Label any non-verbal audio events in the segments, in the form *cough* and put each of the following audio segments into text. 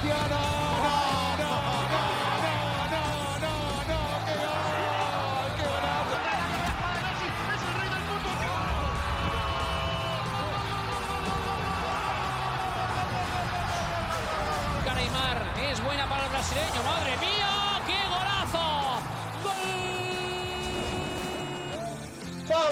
Cristiano.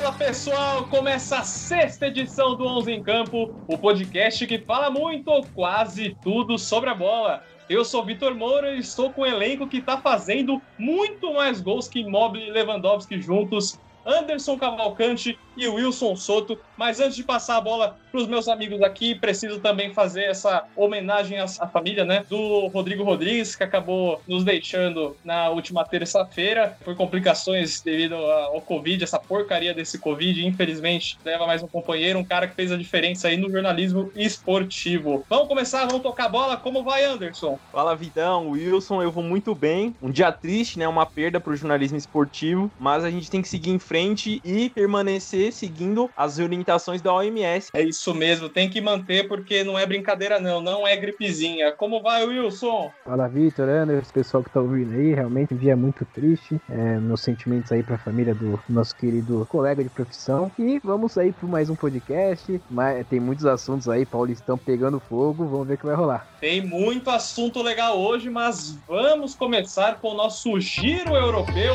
Fala pessoal, começa a sexta edição do 11 em Campo, o podcast que fala muito ou quase tudo sobre a bola. Eu sou Vitor Moura e estou com um elenco que está fazendo muito mais gols que Immobile e Lewandowski juntos. Anderson Cavalcante e Wilson Soto. Mas antes de passar a bola para os meus amigos aqui, preciso também fazer essa homenagem à, à família, né, do Rodrigo Rodrigues, que acabou nos deixando na última terça-feira por complicações devido ao Covid, essa porcaria desse Covid. Infelizmente, leva mais um companheiro, um cara que fez a diferença aí no jornalismo esportivo. Vamos começar, vamos tocar a bola. Como vai, Anderson? Fala, Vidão, Wilson, eu vou muito bem. Um dia triste, né, uma perda para o jornalismo esportivo, mas a gente tem que seguir em frente e permanecer seguindo as orientações da OMS. É isso mesmo, tem que manter porque não é brincadeira não, não é gripezinha. Como vai, Wilson? Fala, Vitor, Anderson, pessoal que tá ouvindo aí, realmente um dia muito triste. É, meus sentimentos aí pra família do nosso querido colega de profissão. E vamos aí por mais um podcast. Mas tem muitos assuntos aí, Paulistão pegando fogo, vamos ver o que vai rolar. Tem muito assunto legal hoje, mas vamos começar com o nosso giro europeu.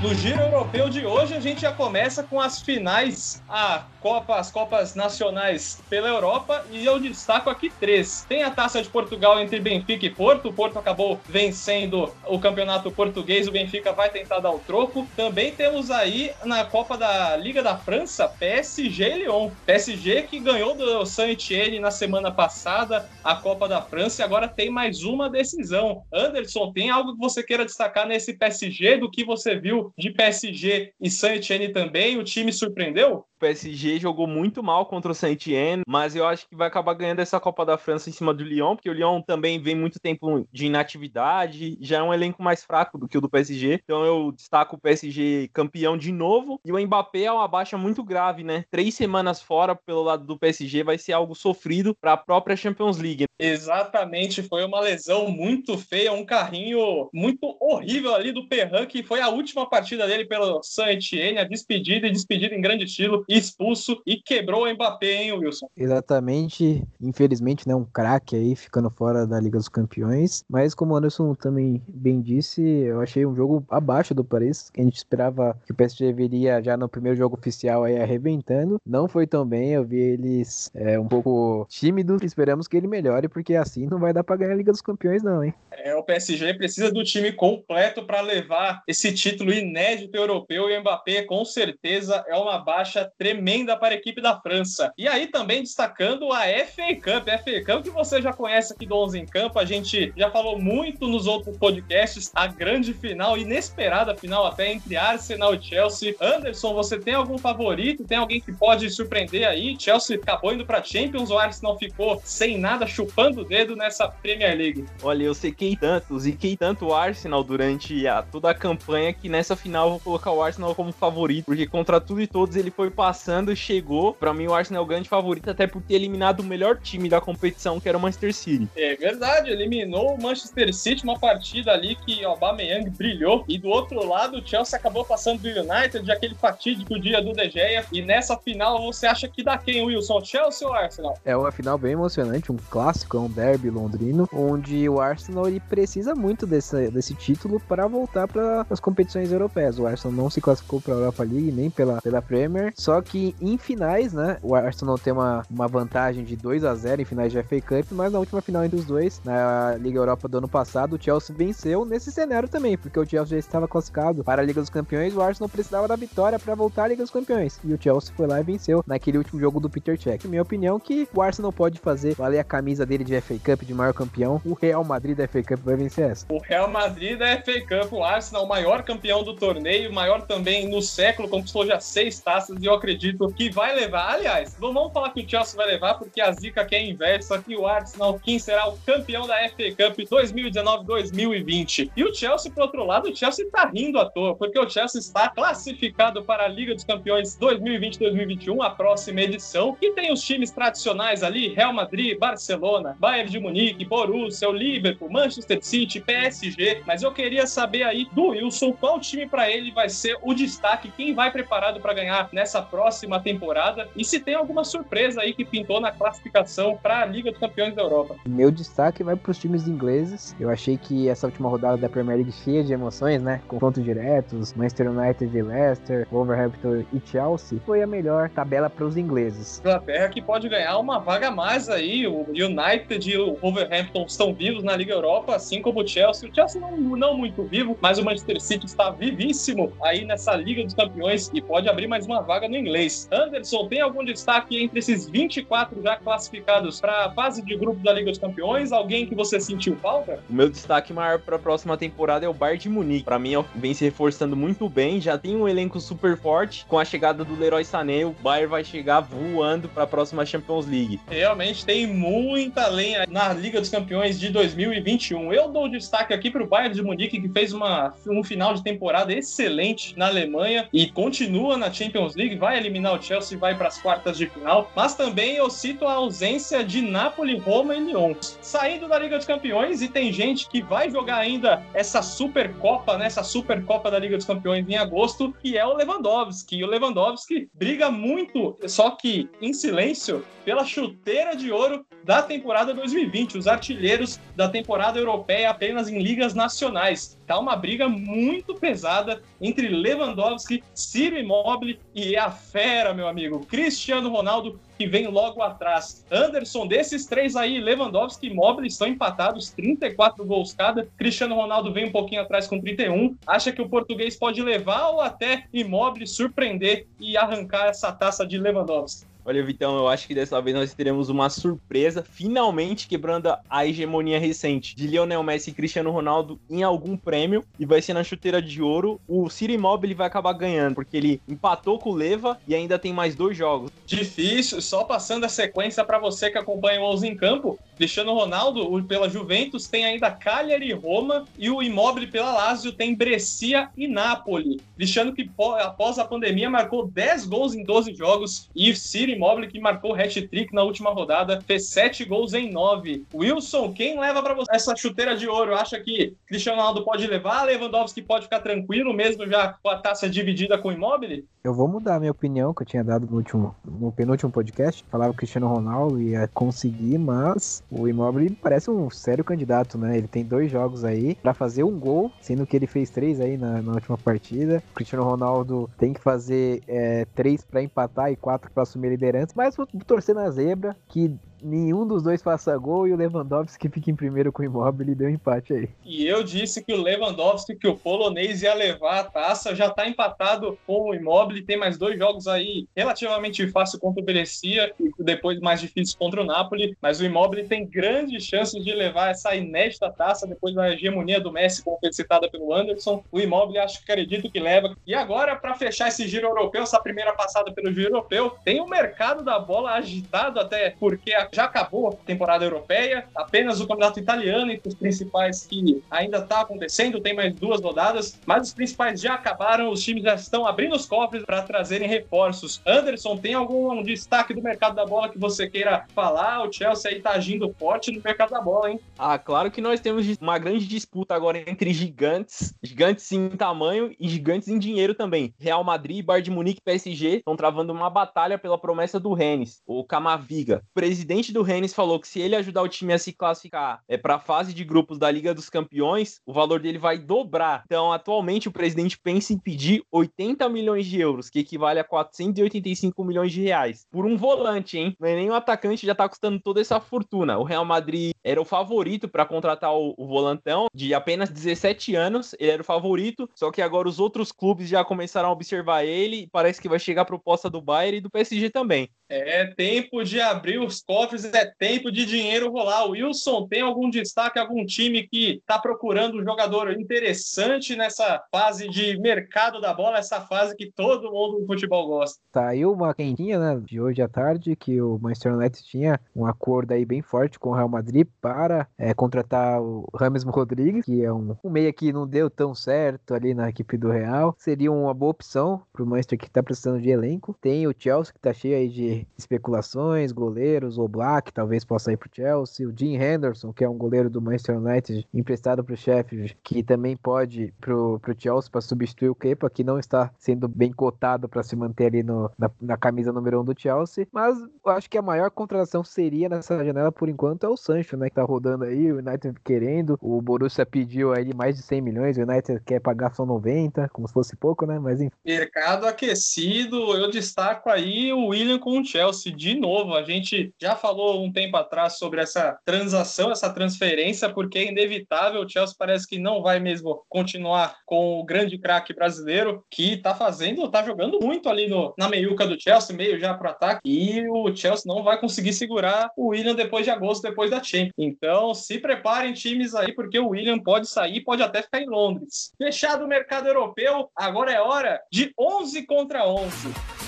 No Giro Europeu de hoje, a gente já começa com as finais, a Copa, as Copas Nacionais pela Europa, e eu destaco aqui três. Tem a Taça de Portugal entre Benfica e Porto, o Porto acabou vencendo o campeonato português, o Benfica vai tentar dar o troco. Também temos aí na Copa da Liga da França, PSG e Lyon. PSG que ganhou do Saint-Etienne na semana passada, a Copa da França, e agora tem mais uma decisão. Anderson, tem algo que você queira destacar nesse PSG do que você viu de PSG e Saint-Etienne também, o time surpreendeu? PSG jogou muito mal contra o Saint-Etienne, mas eu acho que vai acabar ganhando essa Copa da França em cima do Lyon, porque o Lyon também vem muito tempo de inatividade, já é um elenco mais fraco do que o do PSG. Então eu destaco o PSG campeão de novo. E o Mbappé é uma baixa muito grave, né? Três semanas fora pelo lado do PSG vai ser algo sofrido para a própria Champions League. Exatamente, foi uma lesão muito feia, um carrinho muito horrível ali do Perrin, que foi a última partida dele pelo Saint-Etienne, a despedida e despedida em grande estilo expulso e quebrou o Mbappé, hein, Wilson? Exatamente. Infelizmente, né, um craque aí ficando fora da Liga dos Campeões. Mas como o Anderson também bem disse, eu achei um jogo abaixo do Paris, que a gente esperava que o PSG viria já no primeiro jogo oficial aí arrebentando. Não foi tão bem, eu vi eles é, um pouco tímidos. Esperamos que ele melhore, porque assim não vai dar para ganhar a Liga dos Campeões, não, hein? É, o PSG precisa do time completo para levar esse título inédito europeu e o Mbappé com certeza é uma baixa tremenda para a equipe da França. E aí também destacando a FA Cup, a FA Cup que você já conhece aqui do 11 em Campo, a gente já falou muito nos outros podcasts, a grande final, inesperada final até entre Arsenal e Chelsea. Anderson, você tem algum favorito? Tem alguém que pode surpreender aí? Chelsea acabou indo para Champions, o Arsenal ficou sem nada, chupando o dedo nessa Premier League. Olha, eu sequei tanto, ziquei tanto o Arsenal durante a, toda a campanha que nessa final eu vou colocar o Arsenal como favorito, porque contra tudo e todos ele foi passando, chegou. Para mim, o Arsenal é o grande favorito, até por ter eliminado o melhor time da competição, que era o Manchester City. É verdade, eliminou o Manchester City, uma partida ali que o Aubameyang brilhou. E do outro lado, o Chelsea acabou passando do United, de aquele fatídico dia do De Gea. E nessa final, você acha que dá quem, Wilson? Chelsea ou Arsenal? É uma final bem emocionante, um clássico, é um derby londrino, onde o Arsenal ele precisa muito desse, desse título para voltar para as competições europeias. O Arsenal não se classificou para a Europa League nem pela, pela Premier, só que em finais, né, o Arsenal tem uma, uma vantagem de 2 a 0 em finais de FA Cup, mas na última final entre os dois, na Liga Europa do ano passado, o Chelsea venceu nesse cenário também, porque o Chelsea já estava classificado para a Liga dos Campeões, o Arsenal precisava da vitória para voltar à Liga dos Campeões, e o Chelsea foi lá e venceu naquele último jogo do Peter Cech. Minha opinião é que o Arsenal pode fazer valer a camisa dele de FA Cup de maior campeão, o Real Madrid da FA Cup vai vencer essa. O Real Madrid da FA Cup, o Arsenal, o maior campeão do torneio, maior também no século, conquistou já seis taças, e eu acredito acredito que vai levar. Aliás, vamos falar que o Chelsea vai levar, porque a zica aqui é inversa, que o Arsenal, quem será o campeão da FA Cup 2019-2020. E o Chelsea, por outro lado, o Chelsea tá rindo à toa, porque o Chelsea está classificado para a Liga dos Campeões 2020-2021, a próxima edição, e tem os times tradicionais ali, Real Madrid, Barcelona, Bayern de Munique, Borussia, o Liverpool, Manchester City, PSG, mas eu queria saber aí do Wilson qual time para ele vai ser o destaque, quem vai preparado para ganhar nessa próxima temporada e se tem alguma surpresa aí que pintou na classificação para a Liga dos Campeões da Europa. Meu destaque vai para os times ingleses. Eu achei que essa última rodada da Premier League cheia de emoções, né? Confrontos diretos, Manchester United e Leicester, Wolverhampton e Chelsea, foi a melhor tabela para os ingleses. Inglaterra que pode ganhar uma vaga a mais aí. O United e o Wolverhampton estão vivos na Liga Europa, assim como o Chelsea. O Chelsea não, não muito vivo, mas o Manchester City está vivíssimo aí nessa Liga dos Campeões e pode abrir mais uma vaga no inglês. Anderson, tem algum destaque entre esses 24 já classificados para a fase de grupo da Liga dos Campeões? Alguém que você sentiu falta? O meu destaque maior para a próxima temporada é o Bayern de Munique. Para mim, vem se reforçando muito bem, já tem um elenco super forte. Com a chegada do Leroy Sané, o Bayern vai chegar voando para a próxima Champions League. Realmente tem muita lenha na Liga dos Campeões de 2021. Eu dou destaque aqui para o Bayern de Munique, que fez uma, um final de temporada excelente na Alemanha e continua na Champions League, vai eliminar o Chelsea e vai para as quartas de final. Mas também eu cito a ausência de Napoli, Roma e Lyon. Saindo da Liga dos Campeões, e tem gente que vai jogar ainda essa Supercopa, né, essa Supercopa da Liga dos Campeões em agosto, que é o Lewandowski. E o Lewandowski briga muito, só que em silêncio, pela chuteira de ouro da temporada 2020, os artilheiros da temporada europeia apenas em ligas nacionais. Tá uma briga muito pesada entre Lewandowski, Ciro Immobile e a fera, meu amigo, Cristiano Ronaldo, que vem logo atrás. Anderson, desses três aí, Lewandowski e Immobile estão empatados, 34 gols cada. Cristiano Ronaldo vem um pouquinho atrás com 31. Acha que o português pode levar ou até Immobile surpreender e arrancar essa taça de Lewandowski? Olha, Vitão, eu acho que dessa vez nós teremos uma surpresa, finalmente quebrando a hegemonia recente de Lionel Messi e Cristiano Ronaldo em algum prêmio, e vai ser na chuteira de ouro. O Ciro Immobile vai acabar ganhando, porque ele empatou com o Leva e ainda tem mais dois jogos. Difícil, só passando a sequência para você que acompanha o 11 em campo, Cristiano Ronaldo pela Juventus tem ainda Cagliari e Roma, e o Immobile pela Lazio tem Brescia e Napoli. Cristiano que após a pandemia marcou 10 gols em 12 jogos, e Ciro Immobile, que marcou hat-trick na última rodada, fez sete gols em nove. Wilson, quem leva para você essa chuteira de ouro? Acha que Cristiano Ronaldo pode levar? Lewandowski pode ficar tranquilo mesmo já com a taça dividida com o Immobile? Eu vou mudar a minha opinião, que eu tinha dado no, último, no penúltimo podcast. Falava que Cristiano Ronaldo ia conseguir, mas o Immobile parece um sério candidato, né? Ele tem dois jogos aí para fazer um gol, sendo que ele fez três aí na, na última partida. O Cristiano Ronaldo tem que fazer é, três para empatar e quatro para assumir a liderança, mas vou torcer na zebra, que nenhum dos dois faça gol e o Lewandowski fica em primeiro com o Immobile e deu empate aí. E eu disse que o Lewandowski, que o polonês ia levar a taça, já tá empatado com o Immobile, tem mais dois jogos aí relativamente fácil contra o Brescia e depois mais difícil contra o Napoli, mas o Immobile tem grandes chances de levar essa inédita taça depois da hegemonia do Messi, como foi citada pelo Anderson. O Immobile acho que acredito que leva. E agora, para fechar esse giro europeu, essa primeira passada pelo giro europeu, tem o mercado da bola agitado até porque a já acabou a temporada europeia, apenas o campeonato italiano entre os principais que ainda está acontecendo, tem mais duas rodadas, mas os principais já acabaram, os times já estão abrindo os cofres para trazerem reforços. Anderson, tem algum destaque do mercado da bola que você queira falar? O Chelsea aí tá agindo forte no mercado da bola, hein? Ah, claro que nós temos uma grande disputa agora entre gigantes, gigantes em tamanho e gigantes em dinheiro também. Real Madrid, Bayern de Munique e PSG estão travando uma batalha pela promessa do Rennes, o Camaviga, presidente presidente do Rennes falou que se ele ajudar o time a se classificar é, para a fase de grupos da Liga dos Campeões, o valor dele vai dobrar. Então, atualmente, o presidente pensa em pedir 80 milhões de euros, que equivale a 485 milhões de reais, por um volante, hein? Não é nem um atacante, já tá custando toda essa fortuna. O Real Madrid era o favorito para contratar o, o volantão, de apenas 17 anos, ele era o favorito, só que agora os outros clubes já começaram a observar ele e parece que vai chegar a proposta do Bayern e do PSG também. É tempo de abrir os cofres, é tempo de dinheiro rolar. O Wilson tem algum destaque, algum time que está procurando um jogador interessante nessa fase de mercado da bola, essa fase que todo mundo no futebol gosta? Saiu uma quentinha, né, de hoje à tarde, que o Manchester United tinha um acordo aí bem forte com o Real Madrid para é, contratar o Rames Rodrigues, que é um, um meia que não deu tão certo ali na equipe do Real. Seria uma boa opção para o Manchester que está precisando de elenco. Tem o Chelsea que está cheio aí de especulações, goleiros, o Black talvez possa ir para o Chelsea, o Jim Henderson, que é um goleiro do Manchester United emprestado para o Sheffield, que também pode para o Chelsea para substituir o Kepa, que não está sendo bem cotado para se manter ali no, na, na, camisa número 1 um do Chelsea. Mas eu acho que a maior contratação seria nessa janela por enquanto é o Sancho, né, que tá rodando aí, o United querendo, o Borussia pediu aí mais de 100 milhões, o United quer pagar só 90, como se fosse pouco, né, mas enfim. Mercado aquecido, eu destaco aí o William com o Chelsea de novo. A gente já falou um tempo atrás sobre essa transação, essa transferência, porque é inevitável. O Chelsea parece que não vai mesmo continuar com o grande craque brasileiro que tá fazendo, tá jogando muito ali no, na meiuca do Chelsea, meio já pro ataque, e o Chelsea não vai conseguir segurar o William depois de agosto, depois da Champions. Então, se preparem times aí, porque o William pode sair, pode até ficar em Londres. Fechado o mercado europeu, agora é hora de 11 contra 11.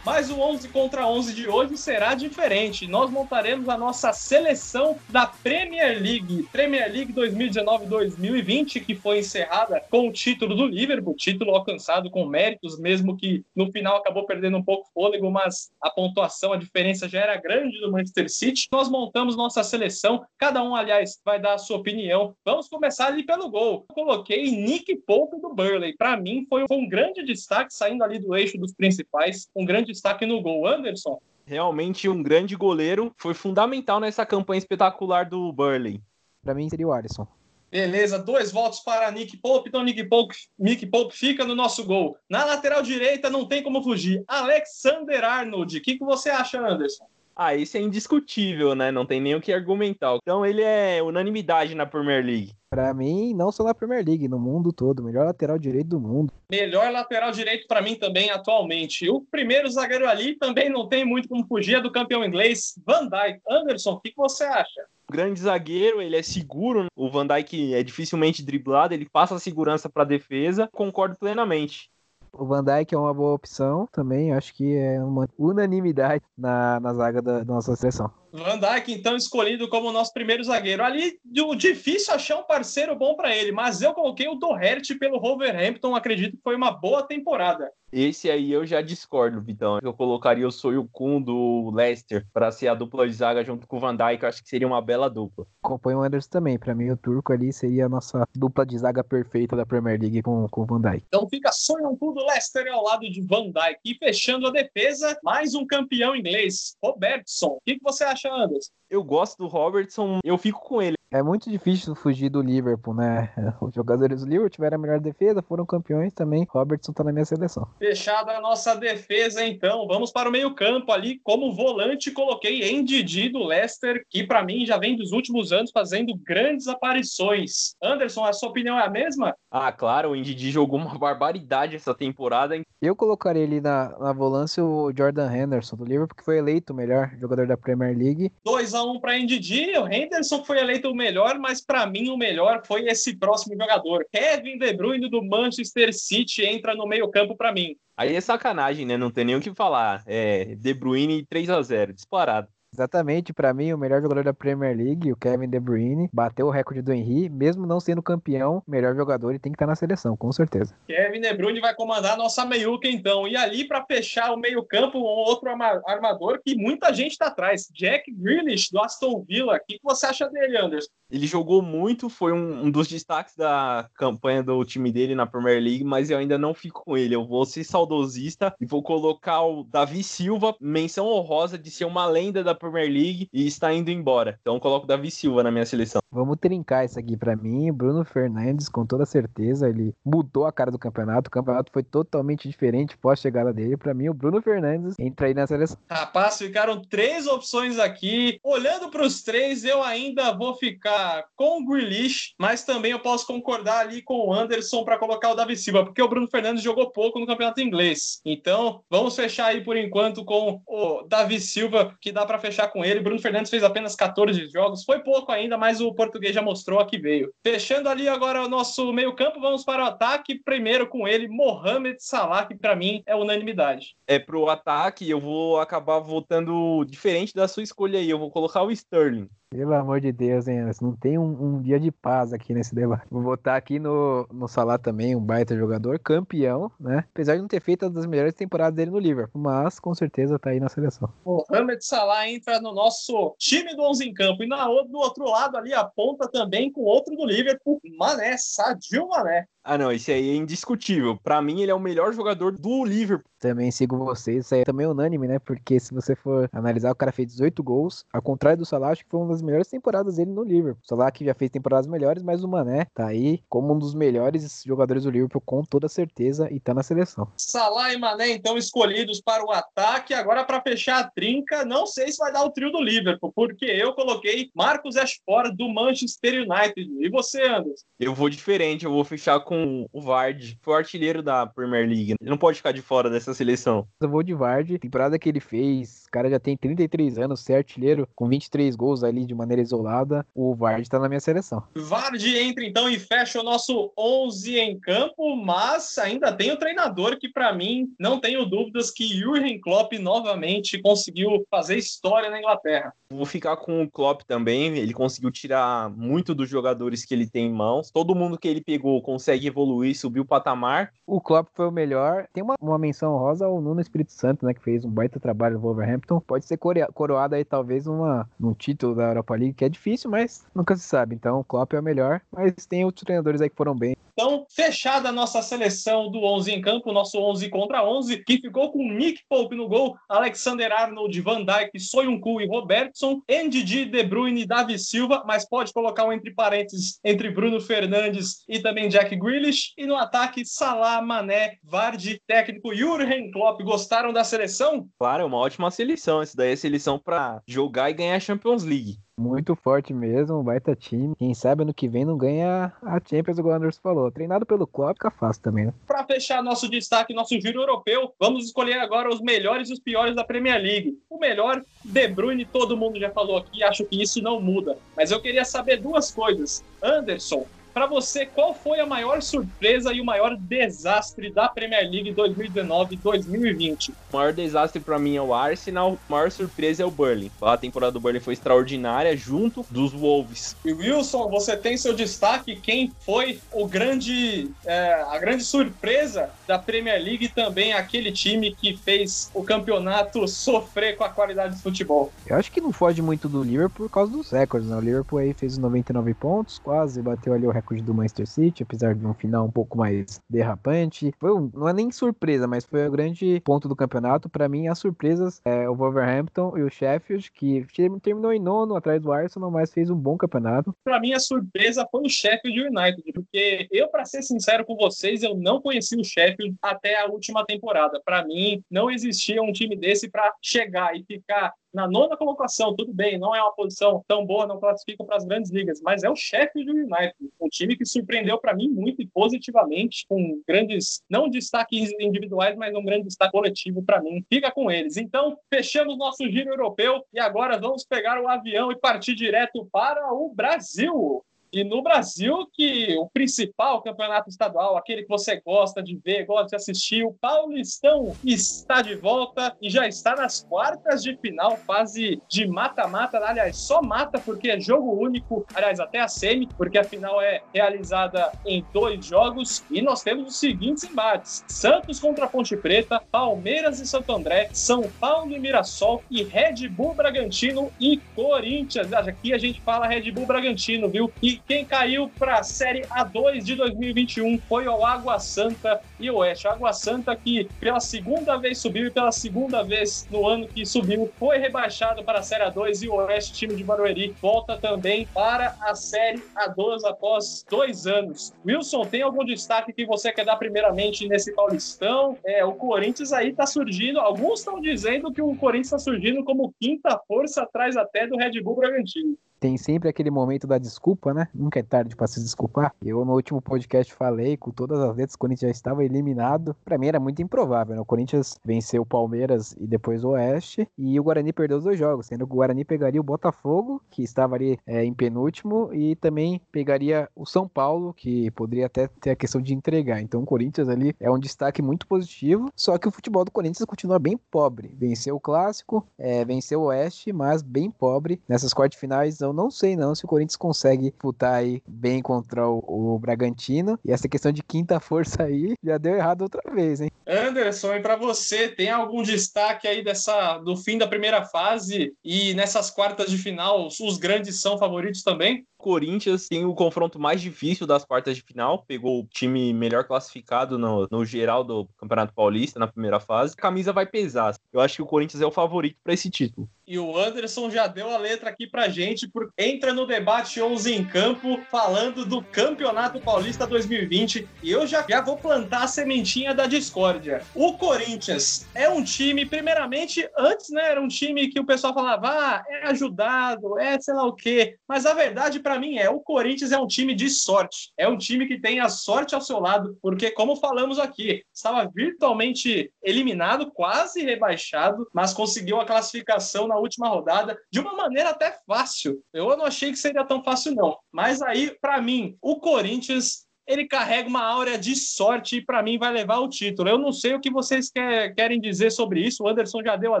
Mas o 11 contra 11 de hoje será diferente. Nós montaremos a nossa seleção da Premier League, Premier League 2019-2020, que foi encerrada com o título do Liverpool, título alcançado com méritos, mesmo que no final acabou perdendo um pouco fôlego, mas a pontuação, a diferença já era grande do Manchester City. Nós montamos nossa seleção, cada um, aliás, vai dar a sua opinião. Vamos começar ali pelo gol. Eu coloquei Nick Pope do Burley. Para mim, foi um grande destaque saindo ali do eixo dos principais, um grande destaque no gol. Anderson? Realmente um grande goleiro, foi fundamental nessa campanha espetacular do Burley. Para mim seria o Alisson. Beleza, dois votos para Nick Pope. Então, Nick Pope, Nick Pope fica no nosso gol. Na lateral direita, não tem como fugir. Alexander Arnold. O que, que você acha, Anderson? Ah, isso é indiscutível, né? Não tem nem o que argumentar. Então, ele é unanimidade na Premier League. Para mim, não só na Premier League, no mundo todo, melhor lateral direito do mundo. Melhor lateral direito para mim também atualmente. O primeiro zagueiro ali também não tem muito como fugir é do campeão inglês, Van Dijk. Anderson, o que, que você acha? grande zagueiro, ele é seguro. O Van Dijk é dificilmente driblado, ele passa a segurança para a defesa. Concordo plenamente. O Van Dijk é uma boa opção também, acho que é uma unanimidade na, na zaga da, da nossa seleção. Van Dijk, então, escolhido como nosso primeiro zagueiro. Ali, o difícil achar um parceiro bom para ele, mas eu coloquei o Doherty pelo Wolverhampton, acredito que foi uma boa temporada. Esse aí eu já discordo, Vitão. Eu colocaria o Soyukun do Leicester para ser a dupla de zaga junto com o Van Dijk, eu acho que seria uma bela dupla. Acompanho o Anderson também, para mim o turco ali seria a nossa dupla de zaga perfeita da Premier League com, com o Van Dijk. Então fica Soyukun do Leicester ao lado de Van Dijk. E fechando a defesa, mais um campeão inglês, Robertson. O que, que você acha? Acha? Eu gosto do Robertson, eu fico com ele. É muito difícil fugir do Liverpool, né? *laughs* Os jogadores do Liverpool tiveram a melhor defesa, foram campeões também. Robertson tá na minha seleção. Fechada a nossa defesa, então. Vamos para o meio-campo ali. Como volante, coloquei em Didi do Leicester, que para mim já vem dos últimos anos fazendo grandes aparições. Anderson, a sua opinião é a mesma? Ah, claro, o Ndidi jogou uma barbaridade essa temporada. Eu colocaria ali na, na volância o Jordan Henderson do Liverpool, que foi eleito o melhor jogador da Premier League. 2 a 1 para Ndidi, o Henderson foi eleito o melhor, mas para mim o melhor foi esse próximo jogador. Kevin De Bruyne do Manchester City entra no meio-campo para mim. Aí é sacanagem, né? Não tem nem o que falar. É De Bruyne 3 a 0 disparado. Exatamente, para mim, o melhor jogador da Premier League, o Kevin De Bruyne, bateu o recorde do Henry, mesmo não sendo campeão, melhor jogador e tem que estar na seleção, com certeza. Kevin De Bruyne vai comandar a nossa meiuca então. E ali para fechar o meio-campo, um outro armador que muita gente está atrás, Jack Grealish do Aston Villa. O que você acha dele, Anderson? Ele jogou muito, foi um, um dos destaques da campanha do time dele na Premier League, mas eu ainda não fico com ele. Eu vou ser saudosista e vou colocar o Davi Silva, menção honrosa de ser uma lenda da Premier League e está indo embora. Então coloco o Davi Silva na minha seleção. Vamos trincar isso aqui para mim. Bruno Fernandes, com toda certeza, ele mudou a cara do campeonato. O campeonato foi totalmente diferente pós chegada dele. Para mim, o Bruno Fernandes entra aí na seleção. Rapaz, ficaram três opções aqui. Olhando para os três, eu ainda vou ficar com o Grealish, mas também eu posso concordar ali com o Anderson para colocar o Davi Silva, porque o Bruno Fernandes jogou pouco no campeonato inglês. Então, vamos fechar aí por enquanto com o Davi Silva, que dá para fechar com ele. Bruno Fernandes fez apenas 14 jogos, foi pouco ainda, mas o português já mostrou a que veio. Fechando ali agora o nosso meio-campo, vamos para o ataque. Primeiro com ele, Mohamed Salah, que para mim é unanimidade. É pro ataque, eu vou acabar votando diferente da sua escolha aí. Eu vou colocar o Sterling. Pelo amor de Deus, hein, Anderson? Não tem um, um, dia de paz aqui nesse debate. Vou botar aqui no, no Salah também, um baita jogador, campeão, né? Apesar de não ter feito uma das melhores temporadas dele no Liverpool, mas com certeza tá aí na seleção. Mohamed Salah entra no nosso time do 11 em campo. E na, do outro lado ali, a ponta também com outro do Liverpool, Mané, Sadio Mané. Ah, não, esse aí é indiscutível. Para mim, ele é o melhor jogador do Liverpool. Também sigo vocês, isso aí é também unânime, né? Porque se você for analisar, o cara fez 18 gols, ao contrário do Salah, acho que foi uma das melhores temporadas dele no Liverpool. Salah que já fez temporadas melhores, mas o Mané tá aí como um dos melhores jogadores do Liverpool, com toda certeza, e tá na seleção. Salah e Mané, então, escolhidos para o ataque. Agora, para fechar a trinca, não sei se vai dar o trio do Liverpool, porque eu coloquei Marcos Rashford do Manchester United. E você, Anderson? Eu vou diferente, eu vou fechar com com o Vard, foi o artilheiro da Premier League. Ele não pode ficar de fora dessa seleção. Eu vou de Vard, temporada que ele fez, o cara já tem 33 anos, ser artilheiro, com 23 gols ali de maneira isolada, o Vard tá na minha seleção. Vard entra então e fecha o nosso 11 em campo, mas ainda tem o treinador que para mim não tenho dúvidas que Jurgen Klopp novamente conseguiu fazer história na Inglaterra. Vou ficar com o Klopp também, ele conseguiu tirar muito dos jogadores que ele tem em mãos. Todo mundo que ele pegou consegue consegue evoluir, subir o patamar. O Klopp foi o melhor. Tem uma, uma menção rosa ao Nuno Espírito Santo, né, que fez um baita trabalho no Wolverhampton. Pode ser coroado aí talvez uma, num título da Europa League, que é difícil, mas nunca se sabe. Então o Klopp é o melhor, mas tem outros treinadores aí que foram bem. Então, fechada a nossa seleção do 11 em campo, nosso 11 contra 11, que ficou com Nick Pope no gol, Alexander Arnold, Van Dijk, Soyuncu e Robertson, NDD, De Bruyne e Davi Silva, mas pode colocar um entre parênteses entre Bruno Fernandes e também Jack Grealish, e no ataque Salah, Mané, Vardy, técnico Jurgen Klopp. Gostaram da seleção? Claro, é uma ótima seleção. Essa daí é a seleção para jogar e ganhar a Champions League. Muito forte mesmo, baita time. Quem sabe ano que vem não ganha a Champions, igual o Anderson falou. Treinado pelo Klopp, fica fácil também, né? Para fechar nosso destaque, nosso giro europeu, vamos escolher agora os melhores e os piores da Premier League. O melhor, De Bruyne, todo mundo já falou aqui, acho que isso não muda. Mas eu queria saber duas coisas. Anderson, para você, qual foi a maior surpresa e o maior desastre da Premier League 2019-2020? O maior desastre para mim é o Arsenal, a maior surpresa é o Burnley. A temporada do Burnley foi extraordinária junto dos Wolves. E Wilson, você tem seu destaque, quem foi o grande é, a grande surpresa da Premier League também aquele time que fez o campeonato sofrer com a qualidade do futebol? Eu acho que não foge muito do Liverpool por causa dos recordes, né? O Liverpool aí fez 99 pontos, quase bateu ali o recorde do Manchester City, apesar de um final um pouco mais derrapante. Foi não é nem surpresa, mas foi o grande ponto do campeonato. Para mim, as surpresas é o Wolverhampton e o Sheffield, que terminou em nono atrás do Arsenal, mas fez um bom campeonato. Para mim, a surpresa foi o Sheffield United, porque eu, para ser sincero com vocês, eu não conheci o Sheffield até a última temporada. Para mim, não existia um time desse para chegar e ficar na nona colocação, tudo bem, não é uma posição tão boa, não classifica para as grandes ligas, mas é o chefe do United, um time que surpreendeu para mim muito e positivamente, com grandes, não destaques individuais, mas um grande destaque coletivo para mim. Fica com eles. Então, fechamos nosso giro europeu e agora vamos pegar o avião e partir direto para o Brasil. E no Brasil, que o principal campeonato estadual, aquele que você gosta de ver, gosta de assistir, o Paulistão está de volta e já está nas quartas de final, fase de mata-mata. Aliás, só mata porque é jogo único, aliás, até a semi, porque a final é realizada em dois jogos. E nós temos os seguintes embates: Santos contra Ponte Preta, Palmeiras e Santo André, São Paulo e Mirassol e Red Bull Bragantino e Corinthians. Aqui a gente fala Red Bull Bragantino, viu? E quem caiu para a Série A2 de 2021 foi o Água Santa e o Oeste. Água Santa que pela segunda vez subiu e pela segunda vez no ano que subiu foi rebaixado para a Série A2 e o Oeste, time de Barueri, volta também para a Série A2 após dois anos. Wilson, tem algum destaque que você quer dar primeiramente nesse Paulistão? É, o Corinthians aí está surgindo, alguns estão dizendo que o Corinthians está surgindo como quinta força atrás até do Red Bull Bragantino tem sempre aquele momento da desculpa, né? Nunca é tarde para se desculpar. Eu no último podcast falei com todas as letras, o Corinthians já estava eliminado. Para mim era muito improvável, né? O Corinthians venceu o Palmeiras e depois o Oeste, e o Guarani perdeu os dois jogos, sendo que o Guarani pegaria o Botafogo, que estava ali é, em penúltimo, e também pegaria o São Paulo, que poderia até ter a questão de entregar. Então o Corinthians ali é um destaque muito positivo, só que o futebol do Corinthians continua bem pobre. Venceu o Clássico, é, venceu o Oeste, mas bem pobre. Nessas quartas finais não sei não se o Corinthians consegue disputar aí bem contra o, o, Bragantino. E essa questão de quinta força aí já deu errado outra vez, hein? Anderson, e para você, tem algum destaque aí dessa do fim da primeira fase e nessas quartas de final, os grandes são favoritos também? Corinthians tem o confronto mais difícil das quartas de final, pegou o time melhor classificado no, no geral do Campeonato Paulista na primeira fase. A camisa vai pesar. Eu acho que o Corinthians é o favorito para esse título. E o Anderson já deu a letra aqui pra gente, porque entra no debate 11 em campo, falando do Campeonato Paulista 2020. E eu já, já vou plantar a sementinha da discórdia. O Corinthians é um time, primeiramente, antes, né, era um time que o pessoal falava, ah, é ajudado, é sei lá o quê. Mas a verdade, para mim, é o Corinthians é um time de sorte. É um time que tem a sorte ao seu lado, porque, como falamos aqui, estava virtualmente eliminado, quase rebaixado, mas conseguiu a classificação na última rodada de uma maneira até fácil. Eu não achei que seria tão fácil, não. Mas aí, para mim, o Corinthians ele carrega uma áurea de sorte e para mim vai levar o título. Eu não sei o que vocês quer, querem dizer sobre isso. O Anderson já deu a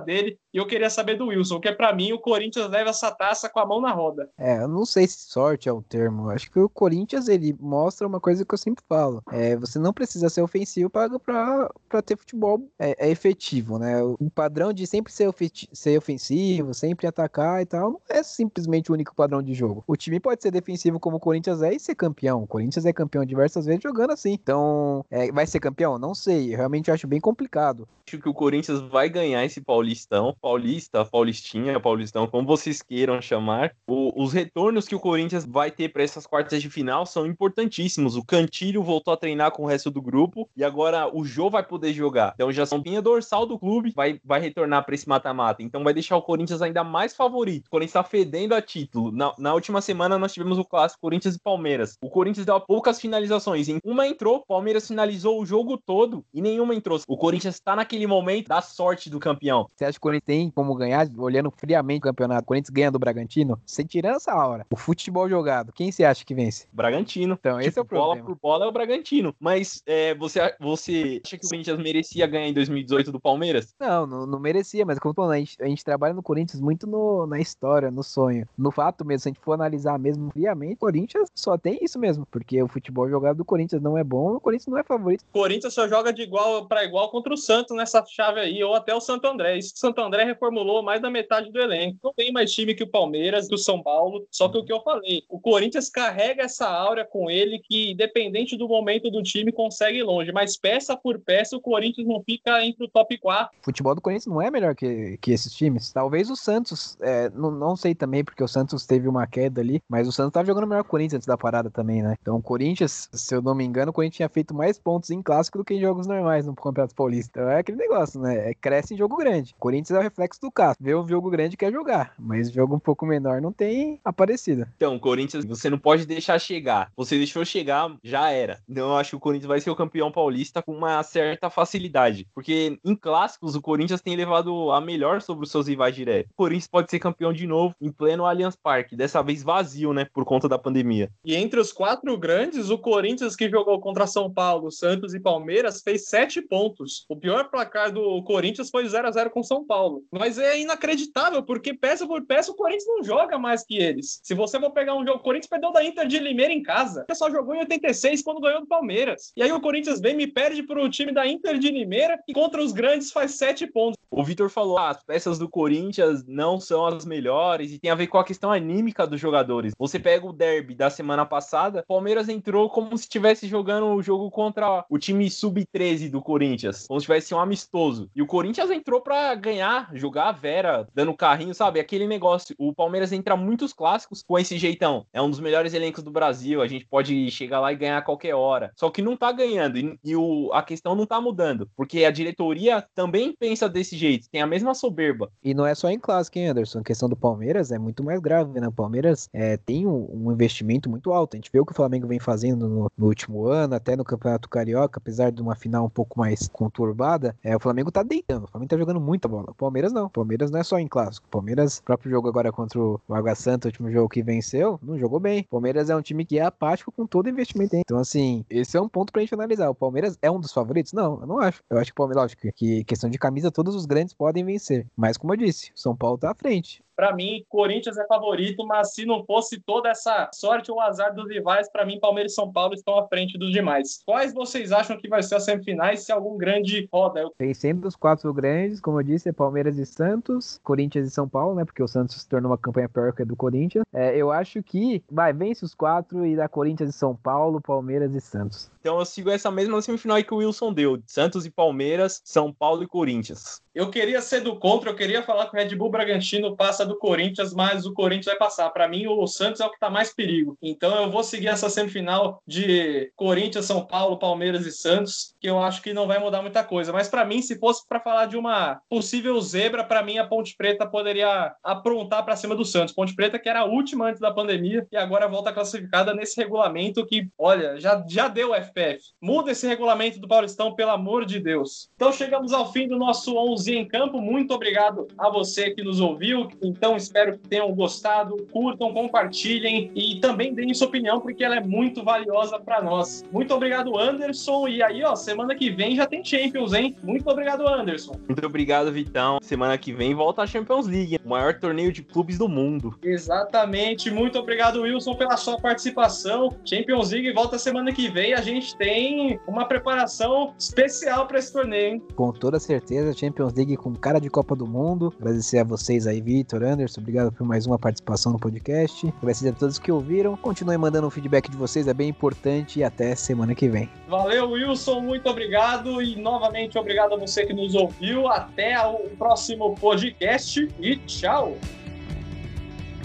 dele e eu queria saber do Wilson, que é para mim o Corinthians leva essa taça com a mão na roda. É, eu não sei se sorte é o termo. Acho que o Corinthians ele mostra uma coisa que eu sempre falo. É, você não precisa ser ofensivo para ter futebol é, é, efetivo, né? O padrão de sempre ser, ser ofensivo, sempre atacar e tal, não é simplesmente o único padrão de jogo. O time pode ser defensivo como o Corinthians é e ser campeão. O Corinthians é campeão de diversas vezes jogando assim. Então, é, vai ser campeão? Não sei. Eu realmente acho bem complicado. Acho que o Corinthians vai ganhar esse Paulistão, Paulista, Paulistinha, Paulistão, como vocês queiram chamar. O, os retornos que o Corinthians vai ter para essas quartas de final são importantíssimos. O Cantilho voltou a treinar com o resto do grupo e agora o Jô vai poder jogar. Então já são pinha dorsal do clube, vai, vai retornar para esse mata-mata. Então vai deixar o Corinthians ainda mais favorito. O Corinthians está fedendo a título. Na, na última semana nós tivemos o clássico Corinthians e Palmeiras. O Corinthians deu poucas finais finalizações. Uma entrou, o Palmeiras finalizou o jogo todo e nenhuma entrou. O Corinthians está naquele momento da sorte do campeão. Você acha que o Corinthians tem como ganhar, olhando friamente o campeonato? O Corinthians ganha do Bragantino? Sem tirando essa hora. O futebol jogado, quem você acha que vence? Bragantino. Então, tipo, esse é o problema. Bola por bola é o Bragantino. Mas é, você, você acha que o Corinthians merecia ganhar em 2018 do Palmeiras? Não, não, não merecia, mas como eu tô falando, a gente, a gente trabalha no Corinthians muito no, na história, no sonho. No fato mesmo, se a gente for analisar mesmo friamente, o Corinthians só tem isso mesmo, porque o futebol jogado do Corinthians não é bom, o Corinthians não é favorito. O Corinthians só joga de igual para igual contra o Santos nessa chave aí, ou até o Santo André. Isso que o Santo André reformulou mais da metade do elenco. Não tem mais time que o Palmeiras, que o São Paulo, só que o que eu falei, o Corinthians carrega essa áurea com ele que, independente do momento do time, consegue ir longe, mas peça por peça o Corinthians não fica entre o top 4. O futebol do Corinthians não é melhor que, que esses times. Talvez o Santos, é, não, não sei também, porque o Santos teve uma queda ali, mas o Santos tava jogando melhor que o Corinthians antes da parada também, né? Então o Corinthians, se eu não me engano, o Corinthians tinha feito mais pontos em clássico do que em jogos normais no Campeonato Paulista. Então é aquele negócio, né? É, cresce em jogo grande. O Corinthians é o reflexo do caso. Vê um jogo grande e quer jogar, mas jogo um pouco menor não tem aparecido. Então, Corinthians, você não pode deixar chegar. Você deixou chegar, já era. Então eu acho que o Corinthians vai ser o campeão paulista com uma certa facilidade. Porque em clássicos, o Corinthians tem levado a melhor sobre os seus rivais diretos. O Corinthians pode ser campeão de novo em pleno Allianz Parque, dessa vez vazio, né? Por conta da pandemia. E entre os quatro grandes, o Corinthians Corinthians que jogou contra São Paulo, Santos e Palmeiras fez sete pontos. O pior placar do Corinthians foi 0 a 0 com São Paulo. Mas é inacreditável, porque peça por peça o Corinthians não joga mais que eles. Se você for pegar um jogo, o Corinthians perdeu da Inter de Limeira em casa. O só jogou em 86 quando ganhou do Palmeiras. E aí o Corinthians vem me perde pro time da Inter de Limeira e contra os grandes faz sete pontos. O Vitor falou: ah, as peças do Corinthians não são as melhores e tem a ver com a questão anímica dos jogadores. Você pega o derby da semana passada, Palmeiras entrou como se estivesse jogando o jogo contra o time sub-13 do Corinthians, como se tivesse um amistoso. E o Corinthians entrou para ganhar, jogar a Vera, dando carrinho, sabe? Aquele negócio. O Palmeiras entra muitos clássicos com esse jeitão. É um dos melhores elencos do Brasil, a gente pode chegar lá e ganhar a qualquer hora. Só que não tá ganhando e, e o, a questão não tá mudando, porque a diretoria também pensa desse jeito, tem a mesma soberba. E não é só em clássico, hein, Anderson? A questão do Palmeiras é muito mais grave, né? O Palmeiras é, tem um, um, investimento muito alto. A gente vê o que o Flamengo vem fazendo no, último ano, até no Campeonato Carioca, apesar de uma final um pouco mais conturbada, é, o Flamengo tá deitando. O Flamengo tá jogando muita bola. O Palmeiras não. O Palmeiras não é só em clássico. O Palmeiras, o próprio jogo agora contra o Água Santa, o último jogo que venceu, não jogou bem. O Palmeiras é um time que é apático com todo investimento. Então, assim, esse é um ponto pra gente analisar. O Palmeiras é um dos favoritos? Não, eu não acho. Eu acho que o Palmeiras, lógico, que questão de camisa, todos os grandes podem vencer. Mas, como eu disse, o São Paulo tá à frente. Para mim, Corinthians é favorito, mas se não fosse toda essa sorte ou azar dos rivais, para mim, Palmeiras e São Paulo estão à frente dos demais. Quais vocês acham que vai ser as semifinais se algum grande roda? Tem sempre os quatro grandes, como eu disse, é Palmeiras e Santos, Corinthians e São Paulo, né? Porque o Santos se tornou uma campanha pior que a do Corinthians. É, eu acho que vai, vence os quatro e dá Corinthians e São Paulo, Palmeiras e Santos. Então eu sigo essa mesma semifinal que o Wilson deu: Santos e Palmeiras, São Paulo e Corinthians. Eu queria ser do contra, eu queria falar que o Red Bull Bragantino passa do Corinthians, mas o Corinthians vai passar. Para mim, o Santos é o que está mais perigo. Então eu vou seguir essa semifinal de Corinthians, São Paulo, Palmeiras e Santos, que eu acho que não vai mudar muita coisa. Mas para mim, se fosse para falar de uma possível zebra, para mim a Ponte Preta poderia aprontar para cima do Santos. Ponte Preta que era a última antes da pandemia e agora volta classificada nesse regulamento que, olha, já, já deu FPF. Muda esse regulamento do Paulistão, pelo amor de Deus. Então chegamos ao fim do nosso 11 em Campo. Muito obrigado a você que nos ouviu. Então, espero que tenham gostado. Curtam, compartilhem e também deem sua opinião, porque ela é muito valiosa para nós. Muito obrigado, Anderson. E aí, ó, semana que vem já tem Champions, hein? Muito obrigado, Anderson. Muito obrigado, Vitão. Semana que vem volta a Champions League, o maior torneio de clubes do mundo. Exatamente. Muito obrigado, Wilson, pela sua participação. Champions League volta semana que vem. A gente tem uma preparação especial para esse torneio, hein? Com toda certeza, Champions Champions League com cara de Copa do Mundo. Agradecer a vocês aí, Vitor, Anderson, obrigado por mais uma participação no podcast. Agradecer a todos que ouviram. Continuem mandando o feedback de vocês, é bem importante e até semana que vem. Valeu, Wilson, muito obrigado e novamente obrigado a você que nos ouviu. Até o próximo podcast e tchau!